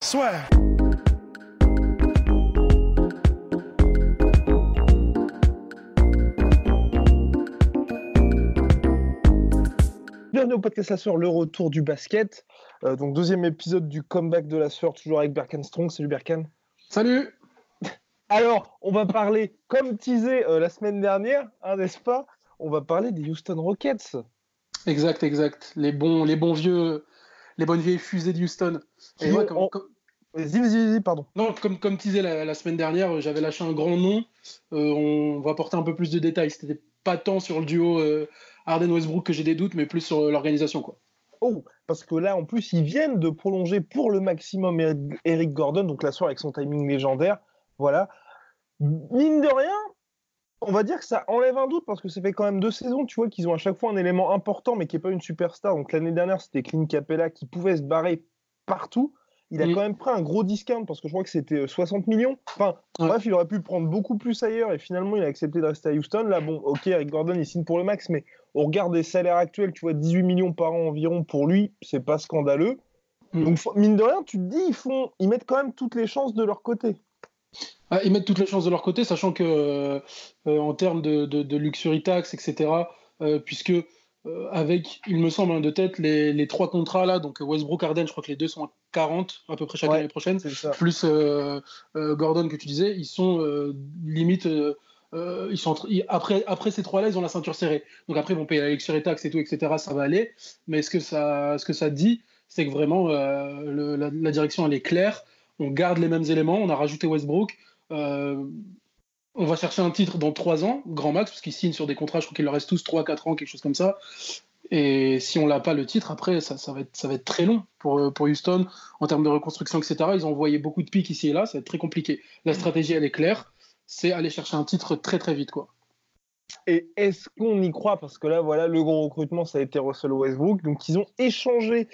Soit. Bienvenue au podcast La Sueur, le retour du basket. Euh, donc deuxième épisode du comeback de La Sueur, toujours avec Berkan Strong. Salut Berkan. Salut Alors, on va parler, comme teasé euh, la semaine dernière, hein, n'est-ce pas? On va parler des Houston Rockets. Exact, exact. Les bons, les bons vieux, les bonnes vieilles fusées de Houston. Ont- comme, on- comme- Vas-y, vas-y, vas-y, pardon. non, comme, comme teasé la, la semaine dernière, euh, j'avais lâché un grand nom. Euh, on va apporter un peu plus de détails. C'était pas tant sur le duo euh, Harden-Westbrook que j'ai des doutes, mais plus sur euh, l'organisation. quoi. Oh, parce que là, en plus, ils viennent de prolonger pour le maximum Eric, Eric Gordon, donc la soirée avec son timing légendaire. Voilà. Mine de rien, on va dire que ça enlève un doute parce que ça fait quand même deux saisons, tu vois, qu'ils ont à chaque fois un élément important, mais qui n'est pas une superstar. Donc l'année dernière, c'était Clint Capella qui pouvait se barrer partout. Il a Mm. quand même pris un gros discount parce que je crois que c'était euh, 60 millions. Enfin, Ouais. bref, il aurait pu prendre beaucoup plus ailleurs et finalement, il a accepté de rester à Houston. Là, bon, ok, Eric Gordon, il signe pour le max, mais au regard des salaires actuels, tu vois, 18 millions par an environ pour lui, c'est pas scandaleux. Mm. Donc, mine de rien, tu te dis, ils, font, ils mettent quand même toutes les chances de leur côté. Ah, ils mettent toutes les chances de leur côté, sachant que euh, euh, en termes de, de, de luxury tax, etc., euh, puisque avec, il me semble, hein, de tête, les, les trois contrats là, donc Westbrook, Harden, je crois que les deux sont à 40 à peu près chaque Ouais. année prochaine. Plus Gordon que tu disais, ils sont limite. ils sont entre- ils- après, après ces trois-là, ils ont la ceinture serrée. Donc après, ils vont payer la et taxes et tout, etc. Ça va aller. Mais ce que ça, ce que ça dit, c'est que vraiment, le- la, la direction, elle est claire. On garde les mêmes éléments. On a rajouté Westbrook. Euh, on va chercher un titre dans trois ans, grand max, parce qu'ils signent sur des contrats, je crois qu'il leur reste tous 3-4 ans, quelque chose comme ça. Et si on l'a pas le titre, après, ça, ça, va être, ça va être très long pour, euh, pour Houston en termes de reconstruction, etc. Ils ont envoyé beaucoup de pics ici et là, ça va être très compliqué. La stratégie, elle est claire, c'est aller chercher un titre très très vite. quoi. Et est-ce qu'on y croit? Parce que là, voilà, le gros recrutement, ça a été Russell Westbrook. Donc, ils ont échangé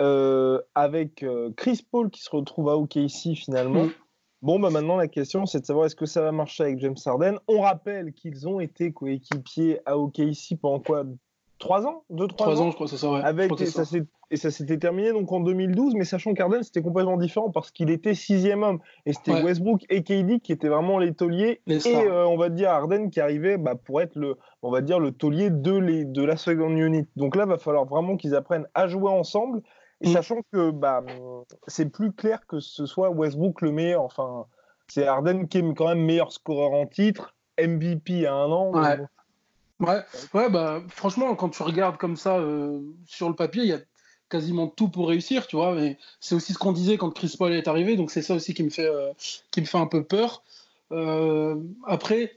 euh, avec euh, Chris Paul qui se retrouve à OKC finalement. Mm. Bon, bah maintenant, la question, c'est de savoir est-ce que ça va marcher avec James Harden. On rappelle qu'ils ont été coéquipiers à OKC pendant quoi? Trois ans? Deux, trois, Trois ans, je crois, c'est ça. Ouais. Avec, et, ça ça. s'était terminé donc en 2012, mais sachant qu'Arden c'était complètement différent parce qu'il était sixième homme et c'était Ouais. Westbrook et KD qui étaient vraiment les tauliers Les et euh, on va dire Arden qui arrivait bah, pour être le, on va dire le taulier de, les, de la seconde unit. Donc là, va falloir vraiment qu'ils apprennent à jouer ensemble, et Mm. sachant que bah, c'est plus clair que ce soit Westbrook le meilleur. Enfin, c'est Arden qui est quand même meilleur scoreur en titre, MVP à un an. Ouais. donc, Ouais, ouais bah, franchement, quand tu regardes comme ça euh, sur le papier, il y a quasiment tout pour réussir, tu vois. Mais c'est aussi ce qu'on disait quand Chris Paul est arrivé, donc c'est ça aussi qui me fait, euh, qui me fait un peu peur. Euh, après,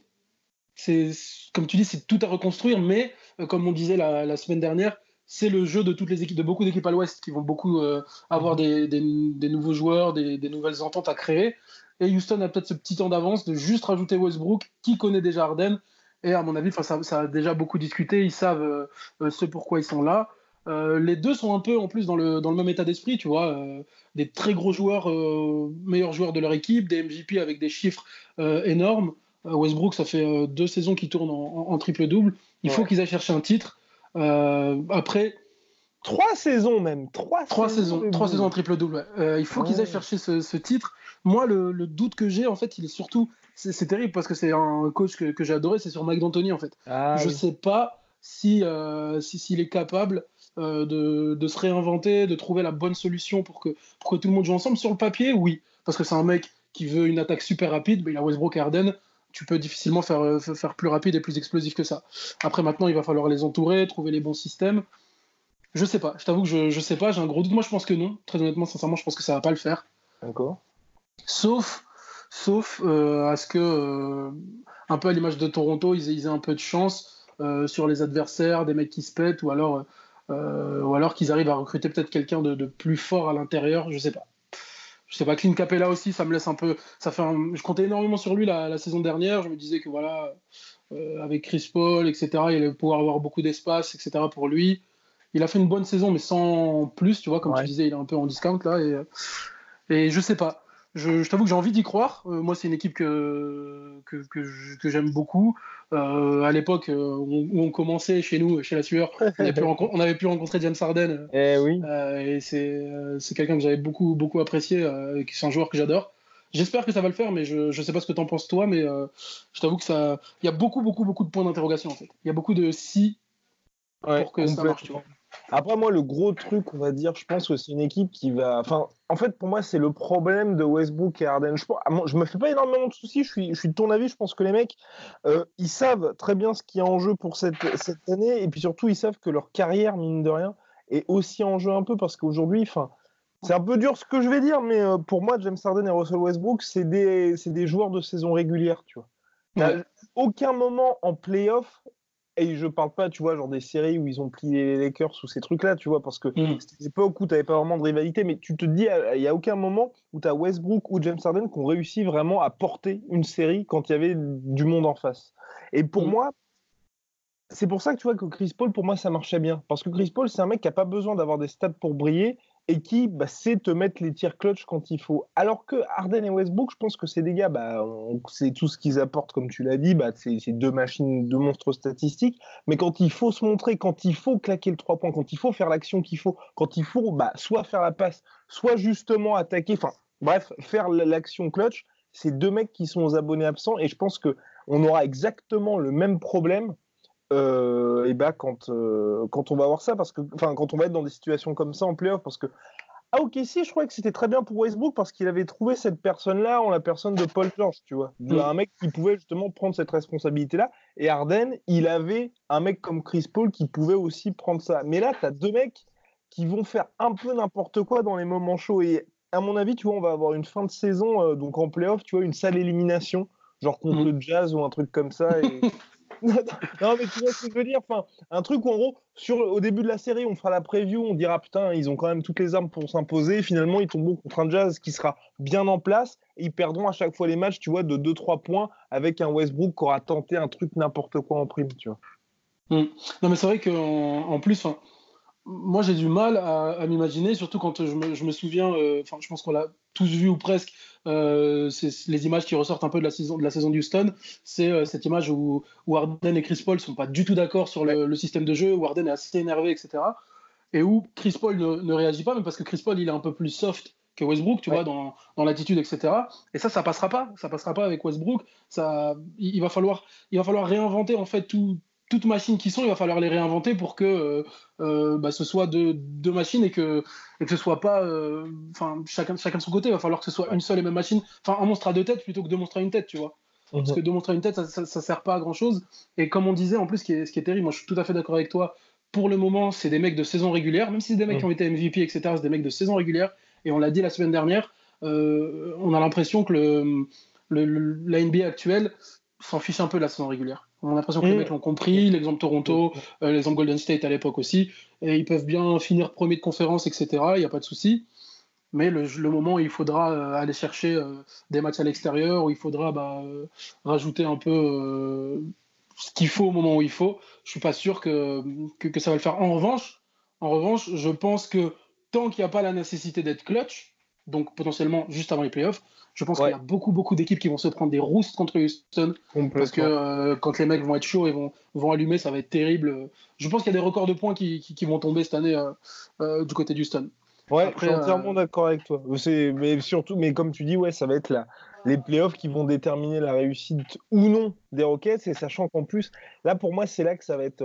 c'est comme tu dis, c'est tout à reconstruire, mais comme on disait la, la semaine dernière, c'est le jeu de toutes les équipes, de beaucoup d'équipes à l'Ouest qui vont beaucoup euh, avoir des, des- des nouveaux joueurs, des, des nouvelles ententes à créer. Et Houston a peut-être ce petit temps d'avance de juste rajouter Westbrook, qui connaît déjà Harden. Et à mon avis, ça, ça a déjà beaucoup discuté. Ils savent euh, euh, ce pourquoi ils sont là. Euh, les deux sont un peu en plus dans le, dans le même état d'esprit, tu vois. euh, des très gros joueurs, euh, meilleurs joueurs de leur équipe, des MVP avec des chiffres énormes. Westbrook, ça fait deux saisons qu'il tourne en, en- en triple-double. Il faut qu'ils aillent chercher un titre. Euh, après, Trois saisons même. Trois, Trois saisons, trois saisons en triple double. ouais. Euh, il faut qu'ils aillent chercher ce, ce titre. Moi, le, le doute que j'ai, en fait, il est surtout, c'est terrible parce que c'est un coach que, que j'ai adoré, c'est sur Mike D'Antoni, en fait. Ah, je oui. sais pas si euh, si- s'il est capable euh, de, de se réinventer, de trouver la bonne solution pour que pour que tout le monde joue ensemble. Sur le papier, oui, parce que c'est un mec qui veut une attaque super rapide. Mais il a Westbrook et Harden. Tu peux difficilement faire, euh, faire plus rapide et plus explosif que ça. Après, maintenant, il va falloir les entourer, trouver les bons systèmes. Je sais pas, je t'avoue que je, je sais pas, j'ai un gros doute. Moi, je pense que non. Très honnêtement, sincèrement, je pense que ça va pas le faire. D'accord. Sauf, sauf euh, à ce que, euh, un peu à l'image de Toronto, ils aient, ils aient un peu de chance euh, sur les adversaires, des mecs qui se pètent, ou alors ou alors qu'ils arrivent à recruter peut-être quelqu'un de, plus fort à l'intérieur, je sais pas. Je sais pas, Clint Capella aussi, ça me laisse un peu. Ça fait Je comptais énormément sur lui la, saison dernière. Je me disais que voilà, avec Chris Paul, etc., il allait pouvoir avoir beaucoup d'espace, etc. pour lui. Il a fait une bonne saison, mais sans plus, tu vois, comme tu disais, il est un peu en discount là. Et, et je sais pas. Je, t'avoue que j'ai envie d'y croire. Euh, moi, c'est une équipe que, que, que, j'aime beaucoup. Euh, à l'époque euh, où, on commençait chez nous, chez la Sueur, on avait pu, on avait pu rencontrer James Harden. Eh oui. et c'est, quelqu'un que j'avais beaucoup, beaucoup apprécié. c'est un joueur que j'adore. J'espère que ça va le faire, mais je ne sais pas ce que tu en penses toi, mais je t'avoue que ça, il y a beaucoup, beaucoup, beaucoup de points d'interrogation en fait. Il y a beaucoup de si pour que ça marche, tu vois. Après, moi, le gros truc, on va dire, je pense que c'est une équipe qui va. Enfin, en fait, pour moi, c'est le problème de Westbrook et Harden. Je, je me fais pas énormément de soucis. Je suis, je suis de ton avis. Je pense que les mecs, euh, ils savent très bien ce qui est en jeu pour cette, cette année. Et puis surtout, ils savent que leur carrière, mine de rien, est aussi en jeu un peu parce qu'aujourd'hui, enfin. C'est un peu dur ce que je vais dire, mais euh, pour moi, James Harden et Russell Westbrook, c'est des, des joueurs de saison régulière, tu vois. Aucun moment en playoff, et je parle pas, tu vois, genre des séries où ils ont plié les Lakers ou ces trucs-là, tu vois, parce que mm. c'était une époque où tu n'avais pas vraiment de rivalité, mais tu te dis, il n'y a aucun moment où tu as Westbrook ou James Harden qui ont réussi vraiment à porter une série quand il y avait du monde en face. Et pour mm. moi, c'est pour ça que tu vois que Chris Paul, pour moi, ça marchait bien. Parce que Chris Paul, c'est un mec qui n'a pas besoin d'avoir des stats pour briller et qui bah, sait te mettre les tirs clutch quand il faut. Alors que Harden et Westbrook, je pense que c'est des gars, bah, c'est tout ce qu'ils apportent, comme tu l'as dit, bah, c'est deux machines, deux monstres statistiques. Mais quand il faut se montrer, quand il faut claquer le 3 points, quand il faut faire l'action qu'il faut, quand il faut bah, soit faire la passe, soit justement attaquer, enfin bref, faire l'action clutch, c'est deux mecs qui sont aux abonnés absents. Et je pense que on aura exactement le même problème euh, et bah quand, euh, quand on va voir ça, parce que, enfin, quand on va être dans des situations comme ça en playoff, parce que ah ok si je crois que c'était très bien pour Westbrook parce qu'il avait trouvé cette personne-là en la personne de Paul George, tu vois, mm. un mec qui pouvait justement prendre cette responsabilité-là. Et Arden, il avait un mec comme Chris Paul qui pouvait aussi prendre ça. Mais là, tu as deux mecs qui vont faire un peu n'importe quoi dans les moments chauds. Et à mon avis, tu vois, on va avoir une fin de saison, euh, donc en playoff, tu vois, une sale élimination, genre contre mm. le Jazz ou un truc comme ça. Et, non, mais tu vois ce que je veux dire. Enfin, un truc où, en gros, sur, au début de la série, on fera la preview, on dira putain, ils ont quand même toutes les armes pour s'imposer. Finalement, ils tomberont contre un Jazz qui sera bien en place ils perdront à chaque fois les matchs, tu vois, de 2-3 points avec un Westbrook qui aura tenté un truc n'importe quoi en prime, tu vois. Hmm. Non, mais c'est vrai qu'en en plus, moi j'ai du mal à, m'imaginer, surtout quand je me, souviens, euh, enfin, je pense qu'on l'a tous vu ou presque, euh, c'est les images qui ressortent un peu de la saison de la saison d'Houston, c'est euh, cette image où, où, Harden et Chris Paul sont pas du tout d'accord sur le, système de jeu, où Harden est assez énervé, etc. Et où Chris Paul ne, réagit pas, mais parce que Chris Paul il est un peu plus soft que Westbrook, tu vois, dans, dans l'attitude, etc. Et ça, ça passera pas, ça passera pas avec Westbrook. Ça, il, va falloir, il va falloir réinventer en fait tout toutes machines qui sont, il va falloir les réinventer pour que euh, euh, bah, ce soit deux, deux, machines et que, et que ce soit pas euh, enfin chacun, chacun de son côté. Il va falloir que ce soit une seule et même machine. Enfin, un monstre à deux têtes plutôt que deux monstres à une tête, tu vois. Parce mhm. que deux monstres à une tête, ça, ça, sert pas à grand chose. Et comme on disait, en plus, ce qui est, ce qui est terrible, moi je suis tout à fait d'accord avec toi. Pour le moment, c'est des mecs de saison régulière, même si c'est des mecs qui mhm. ont été MVP, etc., c'est des mecs de saison régulière. Et on l'a dit la semaine dernière, on a l'impression que le, le, la NBA actuelle s'en fiche un peu de la saison régulière. On a l'impression que les mm. mecs l'ont compris, l'exemple Toronto, euh, l'exemple Golden State à l'époque aussi, et ils peuvent bien finir premier de conférence, etc. Il n'y a pas de souci. Mais le, moment où il faudra euh, aller chercher euh, des matchs à l'extérieur, où il faudra bah, rajouter un peu ce qu'il faut au moment où il faut, je suis pas sûr que, que, ça va le faire. En revanche, en revanche, je pense que tant qu'il n'y a pas la nécessité d'être clutch, donc potentiellement juste avant les playoffs, je pense qu'il y a beaucoup, beaucoup d'équipes qui vont se prendre des roustes contre Houston. Parce que euh, quand les mecs vont être chauds et vont, vont allumer, ça va être terrible. Je pense qu'il y a des records de points qui, qui, vont tomber cette année euh, euh, du côté d'Houston. Ouais, je suis entièrement d'accord avec toi. Mais surtout, mais comme tu dis, ouais, ça va être la, les playoffs qui vont déterminer la réussite ou non des Rockets. Et sachant qu'en plus, là, pour moi, c'est là que ça va être.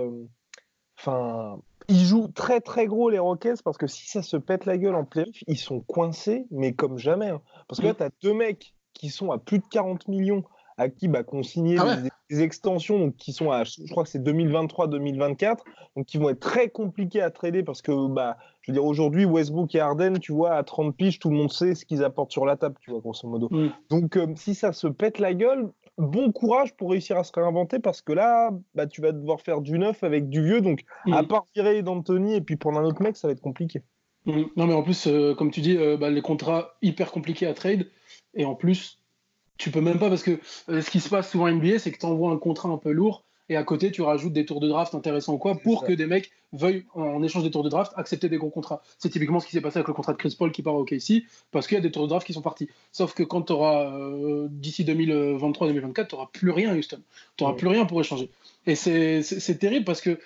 Enfin, ils jouent très très gros les Rockets parce que si ça se pète la gueule en playoff, ils sont coincés, mais comme jamais. Hein. Parce que là, mm. tu as deux mecs qui sont à plus de 40 millions, à qui bah, qu'on signé ah des, extensions, donc qui sont à, je crois que c'est 2023-2024, donc qui vont être très compliqués à trader parce que, bah, je veux dire, aujourd'hui, Westbrook et Harden, tu vois, à 30 piges, tout le monde sait ce qu'ils apportent sur la table, tu vois, grosso modo. Mm. Donc, euh, si ça se pète la gueule, bon courage pour réussir à se réinventer parce que là, bah, tu vas devoir faire du neuf avec du vieux. Donc, à mm. part virer d'Anthony et puis prendre un autre mec, ça va être compliqué. Mm. Non, mais en plus, euh, comme tu dis, euh, bah, les contrats hyper compliqués à trade. Et en plus, tu peux même pas parce que euh, ce qui se passe souvent en NBA, c'est que tu envoies un contrat un peu lourd et à côté, tu rajoutes des tours de draft intéressants ou quoi pour que des mecs veuillent, en échange des tours de draft, accepter des gros contrats. C'est typiquement ce qui s'est passé avec le contrat de Chris Paul qui part au KC parce qu'il y a des tours de draft qui sont partis. Sauf que quand tu auras, d'ici 2023-2024, tu n'auras plus rien, Houston. Tu n'auras plus rien pour échanger. Et c'est terrible parce que,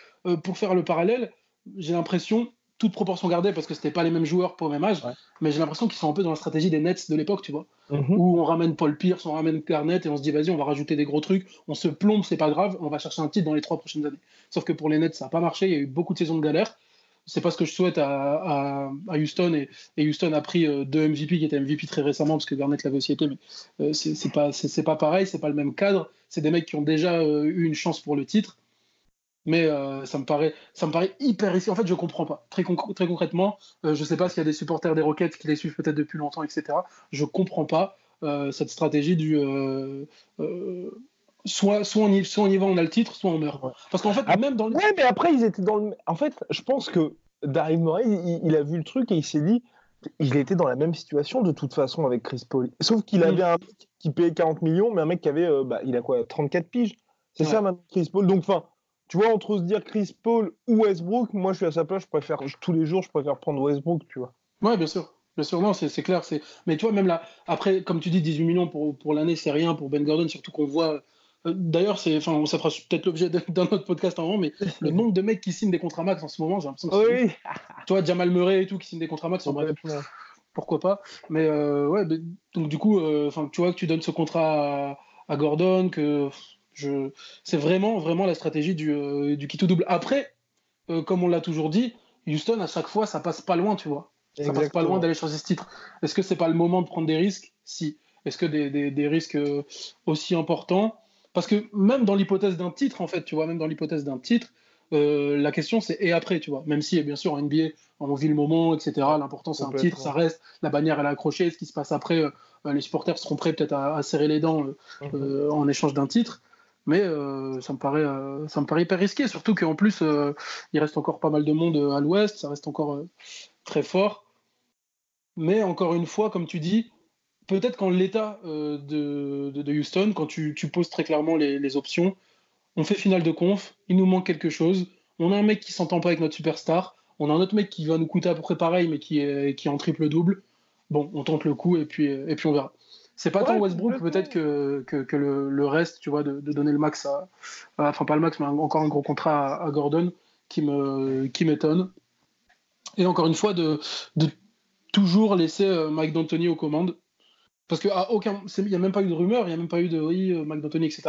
pour faire le parallèle, j'ai l'impression toute proportion gardée parce que c'était pas les mêmes joueurs pour le même âge, mais j'ai l'impression qu'ils sont un peu dans la stratégie des Nets de l'époque, tu vois, mhm. où on ramène Paul Pierce, on ramène Garnett et on se dit vas-y, on va rajouter des gros trucs, on se plombe, c'est pas grave, on va chercher un titre dans les trois prochaines années. Sauf que pour les Nets, ça n'a pas marché, il y a eu beaucoup de saisons de galère. C'est pas ce que je souhaite à, Houston et, Houston a pris euh, deux MVP qui étaient MVP très récemment parce que Garnett l'avait aussi été, mais euh, c'est pas c'est pas pareil, c'est pas le même cadre. C'est des mecs qui ont déjà euh, eu une chance pour le titre mais euh, ça, me paraît, ça me paraît hyper risqué. En fait, je comprends pas. Très, très concrètement, euh, je sais pas s'il y a des supporters des Rockets qui les suivent peut-être depuis longtemps, etc. Je comprends pas euh, cette stratégie du soit, soit, on y, soit on y va, on a le titre, soit on meurt. Parce qu'en fait, même dans le. Ouais, mais après, ils étaient dans le. En fait, je pense que Daryl Morey, il, a vu le truc et il s'est dit. Il était dans la même situation de toute façon avec Chris Paul. Sauf qu'il avait un mec qui payait 40 millions, mais un mec qui avait. bah, il a quoi 34 piges C'est ça maintenant, Chris Paul. Donc, enfin tu vois, entre se dire Chris Paul ou Westbrook, moi je suis à sa place, je préfère tous les jours, je préfère prendre Westbrook, tu vois. Ouais, bien sûr. Bien sûr, non, c'est clair. Mais tu vois, même là, après, comme tu dis, 18 millions pour, pour l'année, c'est rien pour Ben Gordon, surtout qu'on voit. Euh, d'ailleurs, c'est, enfin, ça fera peut-être l'objet d'un autre podcast en mais le nombre de mecs qui signent des contrats max en ce moment, j'ai l'impression que oui. Tu vois, Jamal Murray et tout qui signent des contrats max, en bref, pourquoi pas. Mais euh, ouais, donc du coup, euh, tu vois que tu donnes ce contrat à, à Gordon, que c'est vraiment, vraiment la stratégie du, euh, du double. Après, euh, comme on l'a toujours dit, Houston, à chaque fois, ça passe pas loin, tu vois. Ça passe pas loin d'aller chercher ce titre. Est-ce que c'est pas le moment de prendre des risques? Si. Est-ce que des, risques euh, aussi importants? Parce que même dans l'hypothèse d'un titre, en fait, tu vois, même dans l'hypothèse d'un titre, la question c'est et après, tu vois. Même si, bien sûr, en NBA, on vit le moment, etc. L'important c'est un titre, ça reste. La bannière elle est accrochée. Ce qui se passe après, les supporters seront prêts peut-être à, serrer les dents mhm. en échange d'un titre. Mais euh, ça, me paraît, euh, ça me hyper risqué, surtout qu'en plus, euh, il reste encore pas mal de monde à l'ouest, ça reste encore très fort. Mais encore une fois, comme tu dis, peut-être qu'en l'état de, Houston, quand tu, poses très clairement les, options, on fait finale de conf, il nous manque quelque chose, on a un mec qui s'entend pas avec notre superstar, on a un autre mec qui va nous coûter à peu près pareil, mais qui est, qui en triple-double. Bon, on tente le coup et puis, et puis on verra. C'est pas tant Westbrook peut-être que, que, le, reste, tu vois, de, donner le max à, enfin pas le max, mais encore un gros contrat à, Gordon qui me qui m'étonne. Et encore une fois de, de toujours laisser euh, Mike D'Antoni aux commandes, parce que aucun, il n'y a même pas eu de rumeur, il n'y a même pas eu de oui euh, Mike D'Antoni, etc.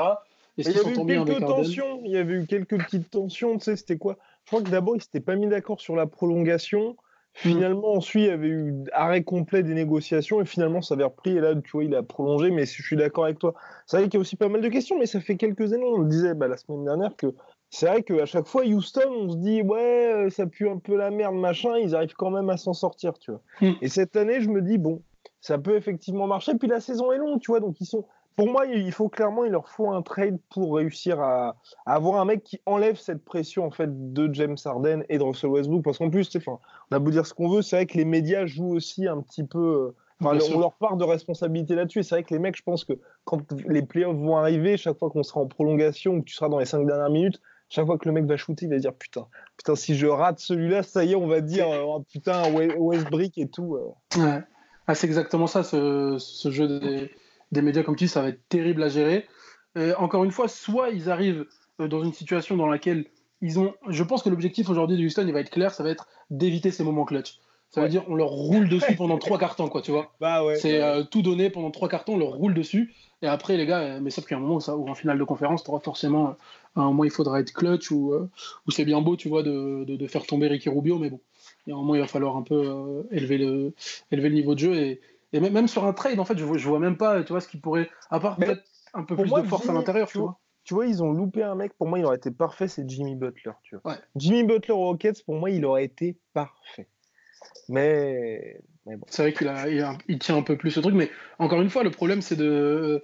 Et il y avait eu quelques tensions, il y avait eu quelques petites tensions, tu sais, c'était quoi? Je crois que d'abord ils s'étaient pas mis d'accord sur la prolongation. Finalement, ensuite, il y avait eu arrêt complet des négociations et finalement, ça avait repris. Et là, tu vois, il a prolongé. Mais je suis d'accord avec toi. C'est vrai qu'il y a aussi pas mal de questions, mais ça fait quelques années. On le disait bah, la semaine dernière que c'est vrai qu'à chaque fois, Houston, on se dit, ouais, euh, ça pue un peu la merde, machin. Ils arrivent quand même à s'en sortir, tu vois. Hmm. Et cette année, je me dis, bon, ça peut effectivement marcher. Puis la saison est longue, tu vois. Donc, ils sont pour moi, il faut clairement, il leur faut un trade pour réussir à, avoir un mec qui enlève cette pression en fait de James Harden et de Russell Westbrook. Parce qu'en plus, on a beau dire ce qu'on veut, c'est vrai que les médias jouent aussi un petit peu. Euh, on leur part de responsabilité là-dessus. C'est vrai que les mecs, je pense que quand les playoffs vont arriver, chaque fois qu'on sera en prolongation ou que tu seras dans les cinq dernières minutes, chaque fois que le mec va shooter, il va dire putain, putain, si je rate celui-là, ça y est, on va dire oh, putain, Westbrook et tout. Euh. Ouais. Ah, c'est exactement ça, ce, ce jeu des des médias comme tu dis, ça va être terrible à gérer. encore une fois, soit ils arrivent euh, dans une situation dans laquelle ils ont. Je pense que l'objectif aujourd'hui de Houston, il va être clair, ça va être d'éviter ces moments clutch. Ça veut dire on leur roule dessus pendant trois quarts temps, quoi, tu vois. Bah ouais, c'est euh, tout donné pendant trois quarts temps, on leur roule dessus. Et après, les gars, euh, mais sauf qu'il y a un moment où, ça, en finale de conférence, tu auras forcément. À un moment, il faudra être clutch ou, ou c'est bien beau, tu vois, de, de, faire tomber Ricky Rubio, mais bon. Il y a un moment, il va falloir un peu élever, le, élever le niveau de jeu. Et, et même sur un trade, en fait, je vois, je vois même pas, tu vois, ce qui pourrait, à part peut-être un peu plus de force à l'intérieur, tu vois. Tu vois, ils ont loupé un mec, pour moi, il aurait été parfait, c'est Jimmy Butler, tu vois. Jimmy Butler aux Rockets, pour moi, il aurait été parfait. Mais, mais bon. C'est vrai qu'il il, tient un peu plus ce truc, mais encore une fois, le problème, c'est de.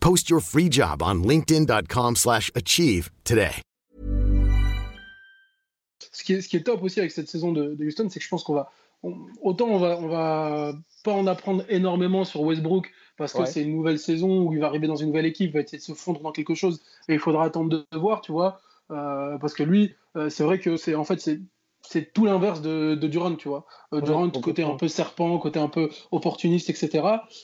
Post your free job on linkedin.com/achieve today. Ce qui, est, ce qui est top aussi avec cette saison de, de Houston, c'est que je pense qu'on va on- autant on va on va pas en apprendre énormément sur Westbrook parce que Ouais. c'est une nouvelle saison où il va arriver dans une nouvelle équipe, il va essayer de se fondre dans quelque chose et il faudra attendre de, de voir, tu vois, Euh, parce que lui, euh, c'est vrai que c'est en fait c'est c'est tout l'inverse de, de Durant, tu vois. Euh, Ouais, Durant, côté un peu serpent, côté un peu opportuniste, etc.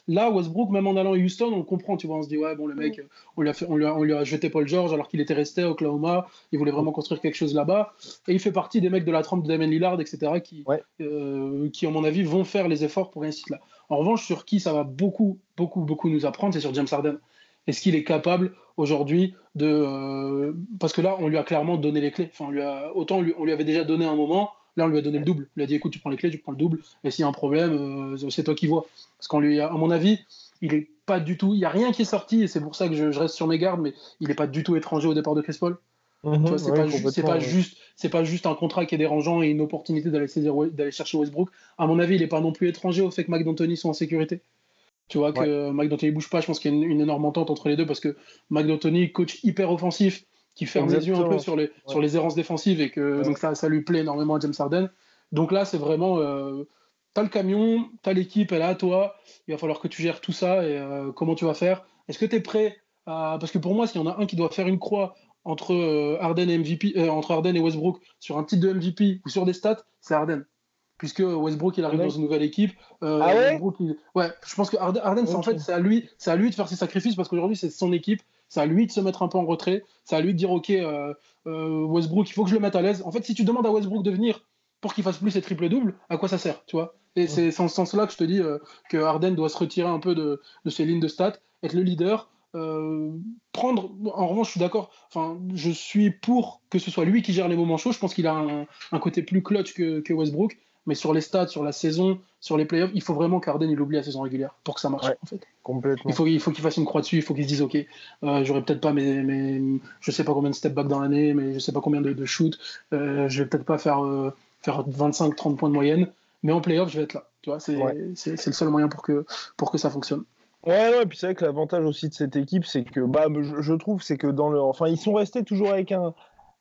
Là, Westbrook, même en allant à Houston, on comprend, tu vois. On se dit, ouais, bon, le mec, on lui a, fait, on lui a, on lui a jeté Paul George alors qu'il était resté à Oklahoma. Il voulait vraiment construire quelque chose là-bas. Et il fait partie des mecs de la trempe de Damien Lillard, etc., qui, Ouais. euh, qui, à mon avis, vont faire les efforts pour réussir là. En revanche, sur qui ça va beaucoup, beaucoup, beaucoup nous apprendre, c'est sur James Harden. Est-ce qu'il est capable aujourd'hui de. euh, parce que là, on lui a clairement donné les clés. Enfin, on lui a, autant on lui, on lui avait déjà donné un moment, là, on lui a donné le double. Lui a dit écoute, tu prends les clés, tu prends le double, et s'il y a un problème, euh, c'est toi qui vois. Parce qu'on lui a, à mon avis, il est pas du tout. Il n'y a rien qui est sorti, et c'est pour ça que je, je reste sur mes gardes, mais il n'est pas du tout étranger au départ de Chris Paul. Vois, c'est Ouais, pas, ju- c'est complètement, pas ouais. juste, c'est pas juste un contrat qui est dérangeant et une opportunité d'aller chercher Westbrook. À mon avis, il est pas non plus étranger au fait que Mike D'Antoni soit en sécurité. Tu vois que Mike D'Antoni bouge pas. Je pense qu'il y a une, une énorme entente entre les deux parce que Mike D'Antoni, coach hyper offensif, qui ferme les yeux un peu sur les, sur les errances défensives et que Ouais. donc ça, ça lui plaît énormément à James Harden. Donc là, c'est vraiment, euh, t'as le camion, t'as l'équipe, elle est à toi. Il va falloir que tu gères tout ça et euh, comment tu vas faire. Est-ce que tu es prêt à... Parce que pour moi, s'il y en a un qui doit faire une croix entre euh, Harden et MVP, entre Harden et Westbrook sur un titre de MVP ou sur des stats, c'est Harden. Puisque Westbrook il arrive Ouais. dans une nouvelle équipe. euh, Ah ouais Westbrook, il- ouais, je pense que c'est en fait c'est à lui, c'est à lui de faire ses sacrifices parce qu'aujourd'hui c'est son équipe. C'est à lui de se mettre un peu en retrait. C'est à lui de dire ok euh, euh, Westbrook, il faut que je le mette à l'aise. En fait, si tu demandes à Westbrook de venir pour qu'il fasse plus ses triple doubles, à quoi ça sert, tu vois? Et c'est c'est en ce sens-là que je te dis que Harden doit se retirer un peu de, de ses lignes de stats, être le leader. euh, prendre en revanche je suis d'accord enfin je suis pour que ce soit lui qui gère les moments chauds je pense qu'il a un, un côté plus clutch que, que Westbrook mais sur les stats sur la saison sur les playoffs il faut vraiment qu'Arden il oublie la saison régulière pour que ça marche Ouais. en fait Complètement. il faut il faut qu'il fasse une croix dessus il faut qu'il se dise ok euh, j'aurai peut-être pas mes, mes je sais pas combien de step back dans l'année mais je sais pas combien de, de shoot euh, je vais peut-être pas faire euh, faire 25 30 points de moyenne mais en playoff je vais être là tu vois c'est Ouais. le seul moyen pour que pour que ça fonctionne Ouais, ouais, et puis c'est vrai que l'avantage aussi de cette équipe, c'est que bah, je, je trouve, c'est que dans le, enfin, ils sont restés toujours avec un,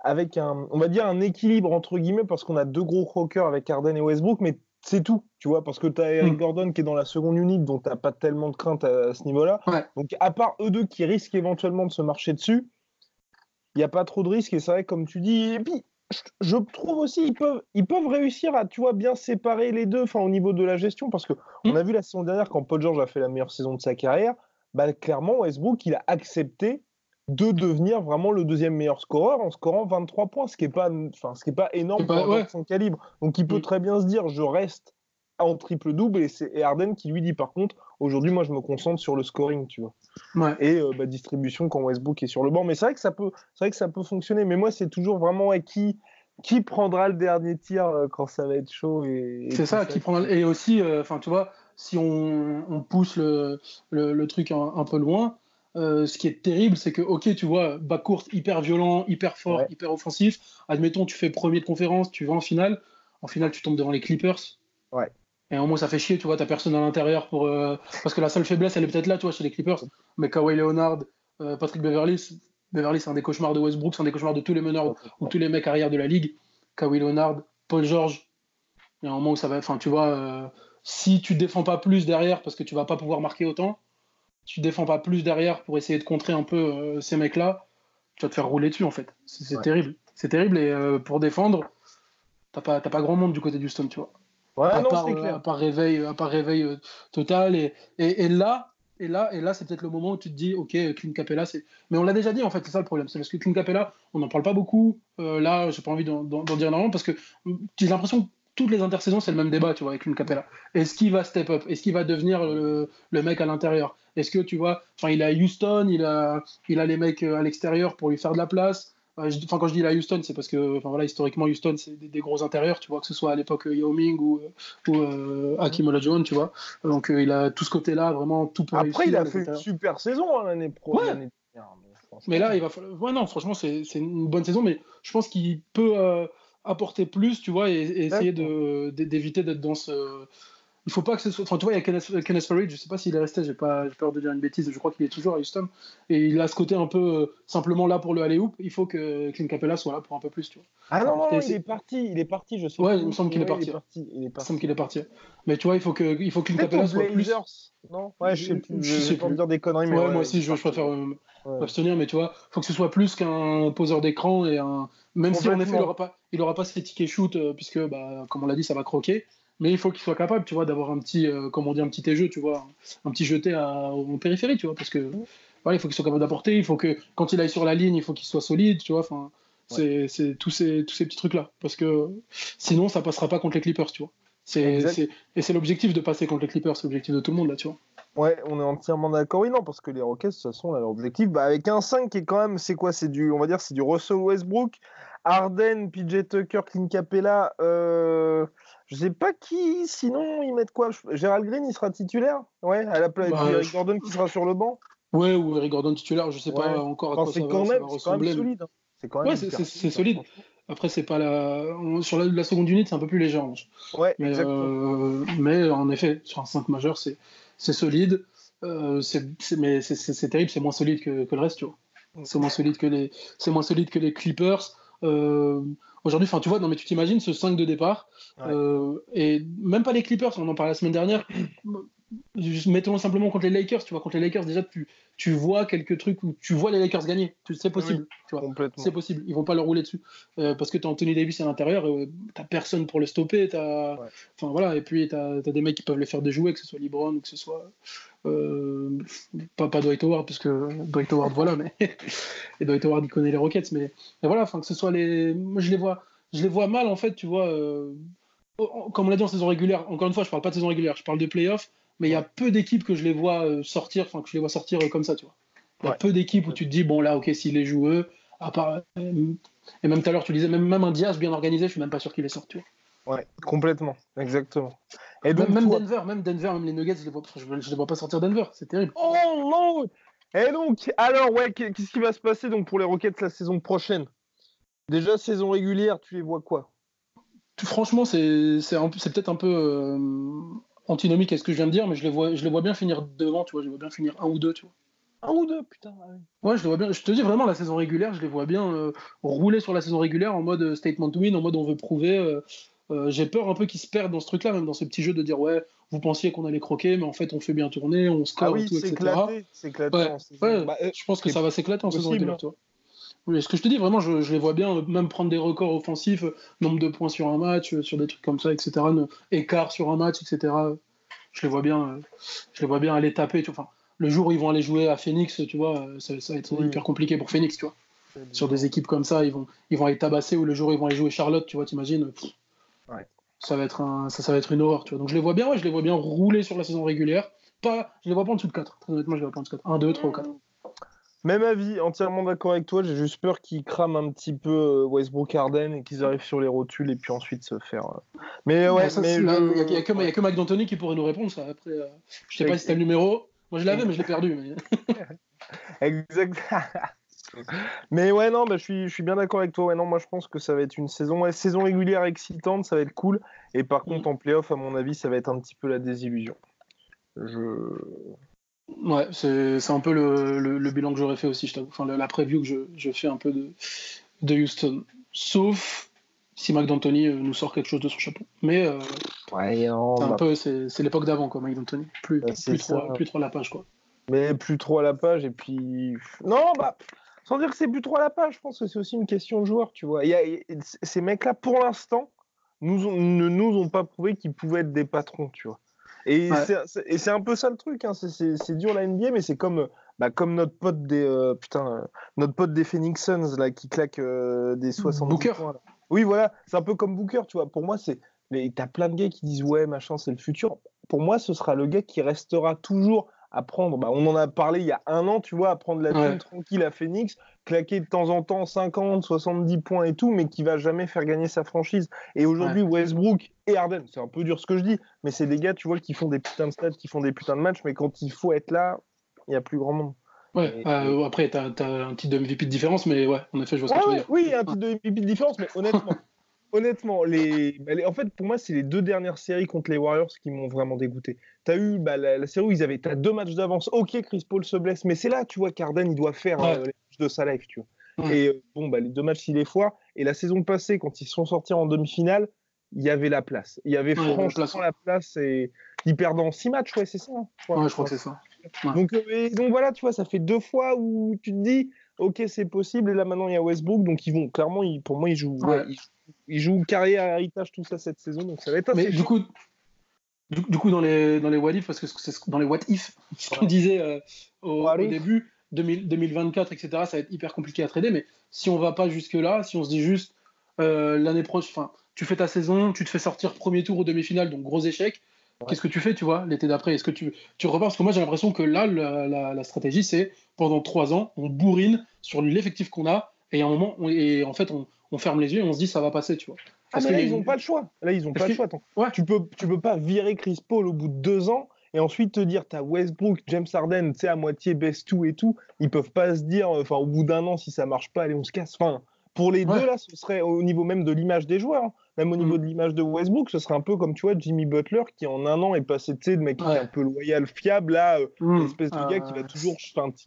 avec un, on va dire un équilibre entre guillemets, parce qu'on a deux gros croqueurs avec Harden et Westbrook, mais c'est tout, tu vois, parce que tu as Eric Mm. Gordon qui est dans la seconde unité, donc t'as pas tellement de crainte à, à ce niveau-là. Ouais. Donc à part eux deux qui risquent éventuellement de se marcher dessus, il n'y a pas trop de risques et c'est vrai comme tu dis. Et puis je, trouve aussi ils peuvent, ils peuvent réussir à, tu vois, bien séparer les deux, enfin au niveau de la gestion, parce que on Mm. a vu la saison dernière quand Paul George a fait la meilleure saison de sa carrière, bah clairement Westbrook il a accepté de devenir vraiment le deuxième meilleur scoreur en scorant 23 points, ce qui est pas, enfin ce qui est pas énorme pour pas- ouais. son calibre. Donc il peut Mm. très bien se dire je reste en triple double et c'est Harden qui lui dit par contre aujourd'hui moi je me concentre sur le scoring, tu vois ouais et euh, bah, distribution quand Westbrook est sur le banc. Mais c'est vrai que ça peut, vrai que ça peut fonctionner. Mais moi, c'est toujours vraiment ouais, qui, qui prendra le dernier tir euh, quand ça va être chaud. Et, et C'est ça qui prend. Et aussi, euh, tu vois, si on, on pousse le, le, le truc un, un peu loin, euh, ce qui est terrible, c'est que, ok, tu vois, bas court, hyper violent, hyper fort, Ouais. hyper offensif. Admettons, tu fais premier de conférence, tu vas en finale. En finale, tu tombes devant les Clippers. Ouais. Et au moins, ça fait chier, tu vois, t'as personne à l'intérieur pour. euh, Parce que la seule faiblesse, elle est peut-être là, tu vois, chez les Clippers. Mais Kawhi Leonard, euh, Patrick Beverly, Beverly, c'est un des cauchemars de Westbrook, c'est un des cauchemars de tous les meneurs ou tous les mecs arrière de la ligue, Kawhi Leonard, Paul George, il y a un moment où ça va, enfin tu vois, si tu défends pas plus derrière parce que tu vas pas pouvoir marquer autant, tu défends pas plus derrière pour essayer de contrer un peu euh, ces mecs-là, tu vas te faire rouler dessus en fait. C'est Ouais. terrible, c'est terrible et euh, pour défendre, t'as pas, pas grand monde du côté du Stone, tu vois. Ouais, à, non, part, c'est euh, clair. à part réveil, à part réveil total et, et, et là. Et là, et là c'est peut-être le moment où tu te dis, ok, Clint Capella, c'est. Mais on l'a déjà dit, en fait, c'est ça le problème. C'est parce que Clint Capella, on n'en parle pas beaucoup. Là, j'ai pas envie d'en dire énormément parce que mm, j'ai l'impression que toutes les intersaisons, c'est le même débat, tu vois, avec Clint Capella. Est-ce qu'il va step up? Est-ce qu'il va devenir le, le mec à l'intérieur? Est-ce que, tu vois, enfin, il a Houston, il a, il a les mecs euh, à l'extérieur pour lui faire de la place. Enfin, quand je dis la Houston, c'est parce que, enfin voilà, historiquement, Houston, c'est des, gros intérieurs, tu vois, que ce soit à l'époque Yao Ming ou, ou Hakim Olajuwon, tu vois. Donc, il a tout ce côté-là, vraiment tout pour Après, il a fait une super saison hein, l'année prochaine. Mais là, il va falloir. Ouais, non, franchement, c'est une bonne saison, mais je pense qu'il peut apporter plus, tu vois, et, et essayer d'éviter d'être dans ce il faut pas que ce soit. Enfin, tu vois, il y a Kenneth, Kenneth Farid, je sais pas s'il est resté, j'ai pas peur de dire une bêtise, je crois qu'il est toujours à Houston. Et il a ce côté un peu euh, simplement là pour le aller hoop. Il faut que Clint Capella soit là pour un peu plus, tu vois. Ah non, non, il est parti, il est parti, je sais Ouais, il me semble qu'il est, parti. Il me semble qu'il est parti. Mais tu vois, il faut que, il faut Clint Capella soit plus. Non, ouais, je sais plus. Je, sais pas dire des conneries, mais. Ouais, moi aussi, je, préfère euh, m'abstenir, mais tu vois, il faut que ce soit plus qu'un poseur d'écran et un. Même si en effet, il aura pas, il aura pas ses tickets shoot, euh, puisque, bah, comme on l'a dit, ça va croquer mais il faut qu'il soit capable, tu vois, d'avoir un petit, euh, comment dire, un petit jeu, tu vois, un petit jeté à, en périphérie, tu vois, parce que voilà, il faut qu'il soit capable d'apporter, il faut que quand il aille sur la ligne, il faut qu'il soit solide, tu vois, enfin, c'est tous ces, tous ces petits trucs là, parce que sinon ça passera pas contre les Clippers, tu vois. C'est, et c'est l'objectif de passer contre les Clippers, c'est l'objectif de tout le monde là, tu vois. Ouais, on est entièrement d'accord. Oui, non, parce que les Rockets, de toute façon, leur objectif, bah, avec un 5 qui est quand même, c'est quoi? C'est du, on va dire, c'est du Russell Westbrook, Arden, PJ Tucker, Clint Capella, euh, je sais pas qui, sinon ils mettent quoi? Gérald Green, il sera titulaire? Ouais, à la place bah, Eric Gordon qui sera sur le banc Ouais, ou Eric Gordon titulaire, je sais pas encore à quoi ça va, quand même, solide. Hein. C'est quand même ouais, c'est solide. Après, c'est pas la. Sur la, seconde unité, c'est un peu plus léger. Ouais, mais, exactement. Euh, mais en effet, sur un 5 majeur, c'est solide. Euh, mais c'est terrible, c'est moins solide que, que, le reste, tu vois. C'est moins solide que les, c'est moins solide que les Clippers. Euh, Aujourd'hui, enfin, tu vois, non, mais tu t'imagines ce 5 de départ, euh, et même pas les Clippers, on en parlait la semaine dernière, mettons simplement contre les Lakers, tu vois, contre les Lakers, déjà, tu, tu vois quelques trucs où tu vois les Lakers gagner, c'est possible, tu vois, c'est possible, ils vont pas leur rouler dessus, euh, parce que tu as Anthony Davis à l'intérieur, euh, t'as personne pour le stopper, t'as, enfin voilà, et puis tu as, des mecs qui peuvent les faire déjouer, que ce soit LeBron ou que ce soit euh, pas, pas Dwight Howard, parce que Dwight Howard, voilà, mais. et Dwight Howard, il connaît les Rockets, mais, mais voilà, enfin, que ce soit les. Moi, je les vois, je les vois mal, en fait, tu vois. Euh, comme on l'a dit en saison régulière, encore une fois, je parle pas de saison régulière, je parle de playoffs, mais il y a peu d'équipes que je les vois euh, sortir, enfin, que je les vois sortir comme ça, tu vois. Il y a peu d'équipes où tu te dis, bon, là, ok, s'il est joueux, à part. Et même tout à l'heure, tu disais, même, même un Diaz bien organisé, je suis même pas sûr qu'il est sorti, tu vois. Ouais, complètement, exactement. Et donc, même, Denver, même Denver, même les Nuggets, je les vois, je, les vois pas sortir Denver, c'est terrible. Oh non Et donc, alors ouais, qu'est-ce qui va se passer donc pour les Rockets la saison prochaine? Déjà saison régulière, tu les vois quoi? Franchement, c'est peut-être un peu euh, antinomique à ce que je viens de dire, mais je les vois, je les vois bien finir devant, tu vois, je les vois bien finir un ou deux, tu vois. Un ou deux, putain. Ouais, je les vois bien. Je te dis vraiment la saison régulière, je les vois bien euh, rouler sur la saison régulière en mode euh, statement win, en mode on veut prouver. Euh, j'ai peur un peu qu'ils se perdent dans ce truc-là, même dans ce petit jeu de dire ouais, vous pensiez qu'on allait croquer, mais en fait on fait bien tourner, on score, ah oui, tout, etc. C'est éclaté. Ouais, bah, euh, je pense que ça va s'éclater en saison régulière, toi. Oui, ce que je te dis, vraiment, je, les vois bien même prendre des records offensifs, nombre de points sur un match, sur des trucs comme ça, etc. Écart sur un match, etc. Je les vois bien, je les vois bien aller taper. Enfin, le jour où ils vont aller jouer à Phoenix, tu vois, ça, va être hyper compliqué pour Phoenix, tu vois. Sur des équipes comme ça, ils vont, ils vont aller tabasser, ou le jour où ils vont aller jouer Charlotte, tu vois, t'imagines ça va être un, ça, ça va être une horreur, tu vois. Donc je les vois bien, ouais, je les vois bien rouler sur la saison régulière. Pas, je les vois pas en dessous de 4. Très honnêtement, je les vois pas en dessous de 4. 1, 2, 3 ou 4. Même avis, entièrement d'accord avec toi. J'ai juste peur qu'ils crament un petit peu euh, Westbrook Arden et qu'ils arrivent sur les rotules et puis ensuite se faire. Euh. Mais ouais, il n'y a, que, a que Mike D'Antoni qui pourrait nous répondre ça. Après, euh, je sais pas si c'était le numéro. Moi je l'avais, mais je l'ai perdu. Mais... exact. Mais ouais, non, bah, je, suis, je suis bien d'accord avec toi. Ouais, non, moi, je pense que ça va être une saison, saison régulière excitante, ça va être cool. Et par mm. contre, en playoff, à mon avis, ça va être un petit peu la désillusion. Je... Ouais, c'est un peu le, le, bilan que j'aurais fait aussi, je t'avoue. Enfin, la, preview que je, je, fais un peu de, de Houston. Sauf si Mike D'Antoni euh, nous sort quelque chose de son chapeau. Mais euh, ouais, c'est un peu, c'est l'époque d'avant, quoi, Mike D'Antoni. Plus, bah, plus, trop, plus trop à la page, quoi. Mais plus trop à la page, et puis. Non, bah. Sans dire que c'est plus trop à la page, je pense que c'est aussi une question de joueur, tu vois. Y ces mecs-là, pour l'instant, nous ne nous ont pas prouvé qu'ils pouvaient être des patrons, tu vois. Et c'est un peu ça le truc, hein. c'est dur la NBA, mais c'est comme, bah, comme notre pote des euh, putain, euh, notre pote des Phoenix Suns là qui claque euh, des 60 Booker. points. Oui, voilà, c'est un peu comme Booker, tu vois. Pour moi, c'est t'as plein de gars qui disent ouais machin, c'est le futur. Pour moi, ce sera le gars qui restera toujours à prendre. Bah, on en a parlé il y a un an, tu vois, à prendre la ouais. tranquille à Phoenix, claquer de temps en temps 50, 70 points et tout, mais qui va jamais faire gagner sa franchise. Et aujourd'hui, Westbrook et Harden, c'est un peu dur ce que je dis, mais c'est des gars, tu vois, qui font des putains de stats, qui font des putains de matchs, mais quand il faut être là, il n'y a plus grand monde. Ouais, euh, après, tu as, un titre de MVP de différence, mais ouais, en effet, je vois ce que tu veux dire. Oui, un titre de MVP de différence, mais honnêtement, honnêtement, bah, les... en fait, pour moi, c'est les deux dernières séries contre les Warriors qui m'ont vraiment dégoûté. Tu as eu bah, la, série où ils avaient as deux matchs d'avance. Ok, Chris Paul se blesse, mais c'est là, tu vois, qu'Arden, il doit faire euh, les matchs de sa life, tu vois. Et euh, bon, bah, les deux matchs, il est foire. Et la saison passée, quand ils sont sortis en demi-finale, il y avait la place. Il y avait franchement la place. Et ils perdent en six matchs, ouais, c'est ça. Hein, ouais, je crois que c'est ça. Donc, euh, donc voilà, tu vois, ça fait deux fois où tu te dis, ok, c'est possible. Et là, maintenant, il y a Westbrook. Donc, ils vont clairement, pour moi, ils jouent, ils jouent il joue carrière, héritage, tout ça cette saison, donc ça va être assez Mais du coup, du, coup, dans les, dans les what if, parce que c'est dans les what if, ce qu'on disait euh, au, début, 2024, etc., ça va être hyper compliqué à trader, mais si on va pas jusque-là, si on se dit juste euh, l'année prochaine, tu fais ta saison, tu te fais sortir premier tour au demi-finale, donc gros échec, qu'est-ce que tu fais, tu vois, l'été d'après? Est-ce que tu, tu repars? Parce que moi, j'ai l'impression que là, la, la stratégie, c'est pendant trois ans, on bourrine sur l'effectif qu'on a, et à un moment, on, et en fait, on, on ferme les yeux et on se dit ça va passer, tu vois. Ah, mais là, ils n'ont pas le choix. Là, ils n'ont pas le choix. Tu peux, tu peux pas virer Chris Paul au bout de deux ans et ensuite te dire, tu as Westbrook, James Harden, tu sais, à moitié best two et tout. Ils peuvent pas se dire, enfin, au bout d'un an, si ça marche pas, allez, on se casse. Enfin, pour les deux, là, ce serait au niveau même de l'image des joueurs. Hein. Même au niveau mm. de l'image de Westbrook, ce serait un peu comme tu vois Jimmy Butler qui en un an est passé, tu sais, le mec qui est un peu loyal, fiable, là, euh, mm. l'espèce de gars qui va toujours,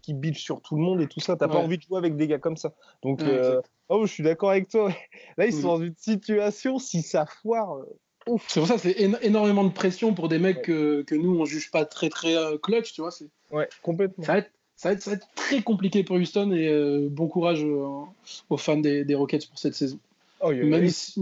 qui bitch sur tout le monde et tout ça. T'as pas envie de jouer avec des gars comme ça. Donc, euh, oh, je suis d'accord avec toi. Là, ils sont mm. dans une situation, si ça foire. Euh, c'est pour ça, c'est énormément de pression pour des mecs que, que, nous on juge pas très très clutch, tu vois. Ouais, complètement. Ça va, être, ça, va être, ça va être, très compliqué pour Houston et bon courage aux fans des, des Rockets pour cette saison. Oh, même si,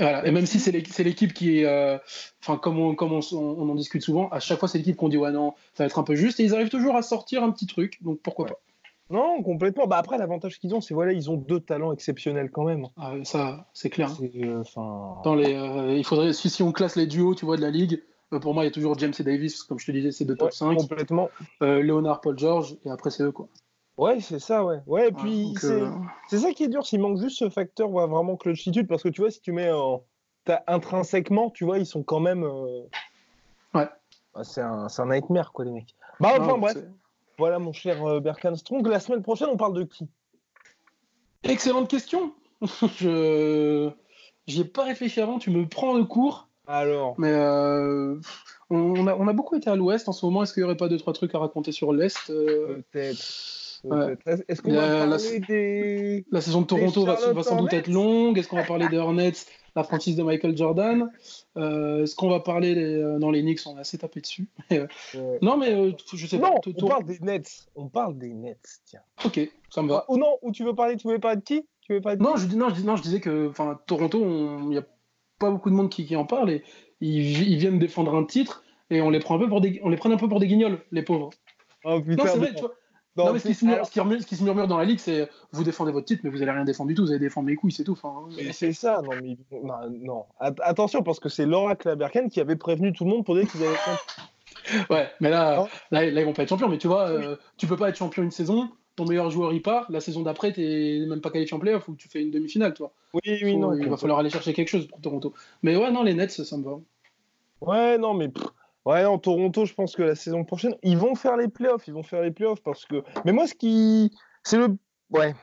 et même si c'est l'équipe qui est, euh, enfin comme, on, comme on, en discute souvent, à chaque fois c'est l'équipe qu'on dit ouais non, ça va être un peu juste, et ils arrivent toujours à sortir un petit truc, donc pourquoi pas. Non, complètement. Bah après, l'avantage qu'ils ont, c'est voilà, ils ont deux talents exceptionnels quand même. Ah, ça, c'est clair. Euh, Dans les, euh, il faudrait, si, si, on classe les duos, tu vois, de la ligue, pour moi, il y a toujours James et Davis, comme je te disais, c'est deux top 5. Complètement. Léonard, Paul George, et après c'est eux quoi. Ouais, c'est ça, ouais. Ouais, et puis euh, c'est ça qui est dur, s'il manque juste ce facteur ouais, vraiment clutchitude, parce que tu vois, si tu mets en. intrinsèquement, tu vois, ils sont quand même. Euh, ouais. Bah, c'est un, un, nightmare, quoi, les mecs. Bah, enfin, bref. Voilà, mon cher euh, Berkan Strong. La semaine prochaine, on parle de qui? Excellente question. Je. J'y ai pas réfléchi avant, tu me prends le cours. Alors. Mais on, a, on, a, beaucoup été à l'ouest en ce moment. Est-ce qu'il n'y aurait pas deux, trois trucs à raconter sur l'est Peut-être. Est-ce qu'on va parler des. La saison de Toronto va, sans doute être longue. Est-ce qu'on va parler des Hornets, la franchise de Michael Jordan euh, Est-ce qu'on va parler des... Euh, dans les Knicks On a assez tapé dessus. Non, mais euh, je sais pas. On parle des Nets. On parle des Nets, tiens. Ok, ça me va. Ou non, ou tu veux parler, tu veux parler de qui? Tu veux parler non, je, non, je, non, je disais que Toronto, il n'y a pas beaucoup de monde qui, qui en parle et ils, ils, viennent défendre un titre et on les prend un peu pour des, on les prend un peu pour des guignols, les pauvres. Oh, putain, non, c'est vrai, tu vois, non, mais ce qui, se murmure, dans la ligue, c'est vous défendez votre titre, mais vous n'allez rien défendre du tout, vous allez défendre mes couilles, c'est tout. Enfin, c'est ça, non, mais non. Attention, parce que c'est l'oracle Aberken qui avait prévenu tout le monde pour dire qu'ils allaient Ouais, mais là, là, là, ils vont pas être champions, mais tu vois, euh, tu peux pas être champion une saison, ton meilleur joueur il part, la saison d'après, t'es même pas qualifié en playoff ou tu fais une demi-finale, toi. Oui, oui, non. Il va falloir aller chercher quelque chose pour Toronto. Mais ouais, non, les Nets, ça me va. Ouais, non, mais. Ouais, en Toronto, je pense que la saison prochaine, ils vont faire les playoffs. Ils vont faire les playoffs parce que. Mais moi, ce qui. C'est le. Ouais.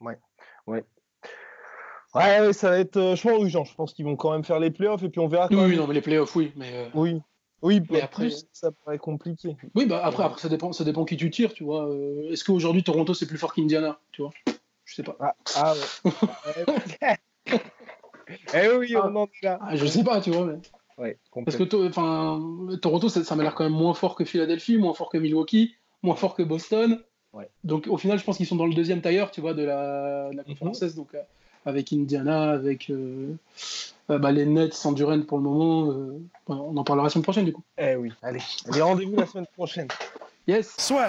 Ouais. Ouais. Ouais, ça va être. Euh, je pense, oui, Je pense qu'ils vont quand même faire les playoffs et puis on verra. Oui, oui, non, mais les playoffs, oui. Mais euh, Oui. Oui, mais après, ça paraît compliqué. Oui, bah après, après ça, dépend, ça dépend qui tu tires, tu vois. Euh, est-ce qu'aujourd'hui, Toronto, c'est plus fort qu'Indiana, tu vois? Je sais pas. Ah, ah ouais. eh oui, on en est là. Ah, je sais pas, tu vois. Mais... Parce que Toronto, ça, m'a l'air quand même moins fort que Philadelphie, moins fort que Milwaukee, moins fort que Boston. Donc au final, je pense qu'ils sont dans le deuxième tailleur, tu vois, de la, de mhm. Donc euh, avec Indiana, avec euh, euh, bah, les Nets sans Durant pour le moment. on en parlera la semaine prochaine du coup. Eh oui, allez, allez rendez-vous la semaine prochaine. Yes. Soit.